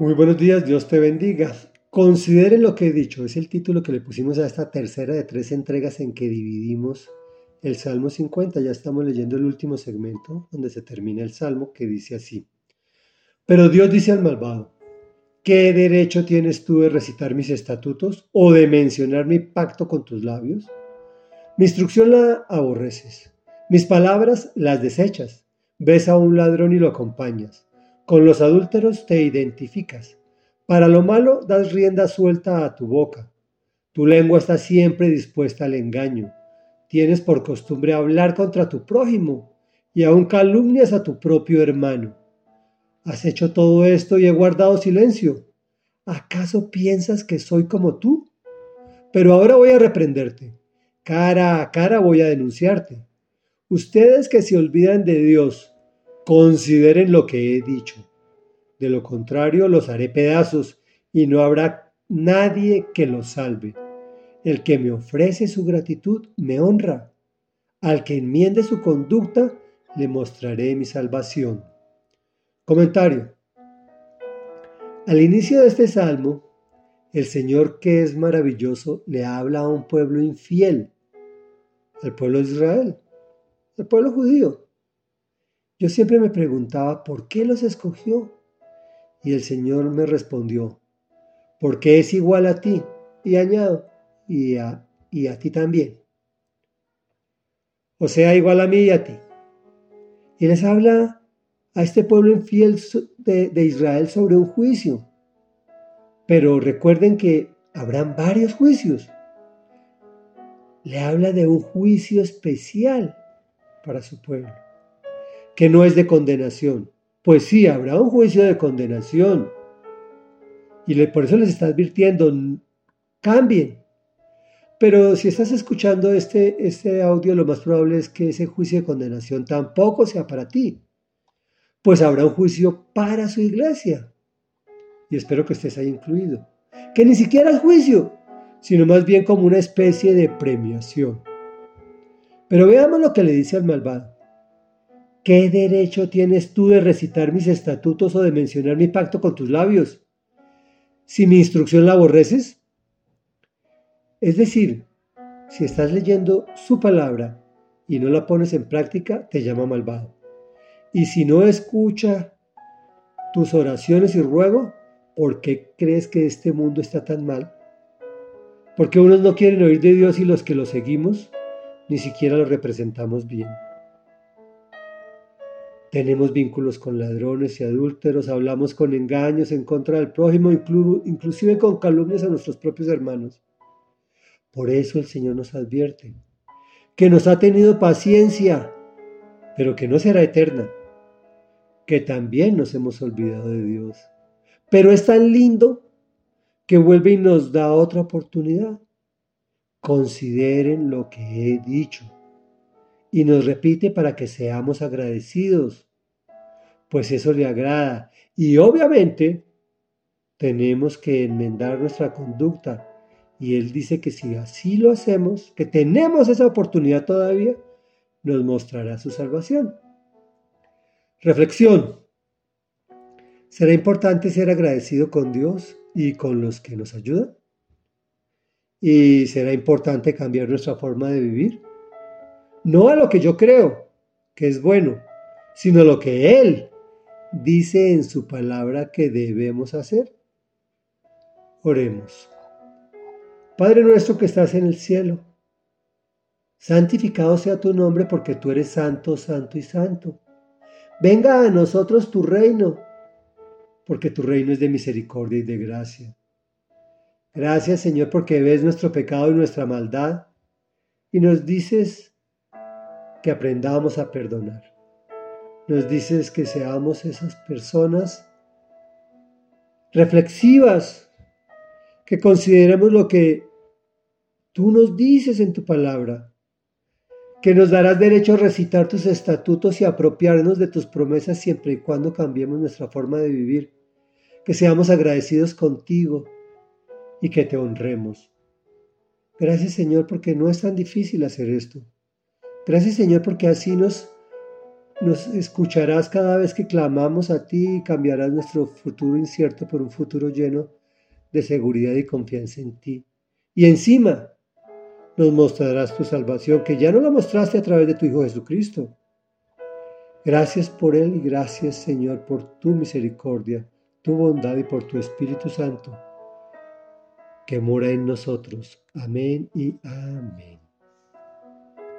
Muy buenos días, Dios te bendiga. Consideren lo que he dicho, es el título que le pusimos a esta tercera de tres entregas en que dividimos el Salmo 50. Ya estamos leyendo el último segmento donde se termina el Salmo que dice así. Pero Dios dice al malvado, ¿qué derecho tienes tú de recitar mis estatutos o de mencionar mi pacto con tus labios? Mi instrucción la aborreces, mis palabras las desechas, ves a un ladrón y lo acompañas con los adúlteros te identificas. Para lo malo das rienda suelta a tu boca. Tu lengua está siempre dispuesta al engaño. Tienes por costumbre hablar contra tu prójimo y aún calumnias a tu propio hermano. Has hecho todo esto y he guardado silencio. ¿Acaso piensas que soy como tú? Pero ahora voy a reprenderte. Cara a cara voy a denunciarte. Ustedes que se olvidan de Dios Consideren lo que he dicho. De lo contrario, los haré pedazos y no habrá nadie que los salve. El que me ofrece su gratitud me honra. Al que enmiende su conducta, le mostraré mi salvación. Comentario. Al inicio de este salmo, el Señor que es maravilloso le habla a un pueblo infiel, al pueblo de Israel, al pueblo judío. Yo siempre me preguntaba por qué los escogió. Y el Señor me respondió, porque es igual a ti. Y añado, y a, y a ti también. O sea, igual a mí y a ti. Y les habla a este pueblo infiel de, de Israel sobre un juicio. Pero recuerden que habrán varios juicios. Le habla de un juicio especial para su pueblo que no es de condenación. Pues sí, habrá un juicio de condenación. Y por eso les está advirtiendo, cambien. Pero si estás escuchando este, este audio, lo más probable es que ese juicio de condenación tampoco sea para ti. Pues habrá un juicio para su iglesia. Y espero que estés ahí incluido. Que ni siquiera es juicio, sino más bien como una especie de premiación. Pero veamos lo que le dice al malvado. ¿Qué derecho tienes tú de recitar mis estatutos o de mencionar mi pacto con tus labios? Si mi instrucción la aborreces. Es decir, si estás leyendo su palabra y no la pones en práctica, te llama malvado. Y si no escucha tus oraciones y ruego, ¿por qué crees que este mundo está tan mal? Porque unos no quieren oír de Dios y los que lo seguimos ni siquiera lo representamos bien. Tenemos vínculos con ladrones y adúlteros, hablamos con engaños en contra del prójimo, inclusive con calumnias a nuestros propios hermanos. Por eso el Señor nos advierte que nos ha tenido paciencia, pero que no será eterna, que también nos hemos olvidado de Dios. Pero es tan lindo que vuelve y nos da otra oportunidad. Consideren lo que he dicho y nos repite para que seamos agradecidos, pues eso le agrada. Y obviamente tenemos que enmendar nuestra conducta. Y Él dice que si así lo hacemos, que tenemos esa oportunidad todavía, nos mostrará su salvación. Reflexión. ¿Será importante ser agradecido con Dios y con los que nos ayudan? ¿Y será importante cambiar nuestra forma de vivir? No a lo que yo creo que es bueno, sino a lo que Él dice en su palabra que debemos hacer. Oremos. Padre nuestro que estás en el cielo, santificado sea tu nombre porque tú eres santo, santo y santo. Venga a nosotros tu reino, porque tu reino es de misericordia y de gracia. Gracias Señor porque ves nuestro pecado y nuestra maldad y nos dices que aprendamos a perdonar. Nos dices que seamos esas personas reflexivas, que consideremos lo que tú nos dices en tu palabra, que nos darás derecho a recitar tus estatutos y apropiarnos de tus promesas siempre y cuando cambiemos nuestra forma de vivir, que seamos agradecidos contigo y que te honremos. Gracias Señor porque no es tan difícil hacer esto. Gracias Señor porque así nos Nos escucharás cada vez que clamamos a ti y cambiarás nuestro futuro incierto por un futuro lleno de seguridad y confianza en ti. Y encima nos mostrarás tu salvación, que ya no la mostraste a través de tu Hijo Jesucristo. Gracias por Él y gracias Señor por tu misericordia, tu bondad y por tu Espíritu Santo que mora en nosotros. Amén y amén.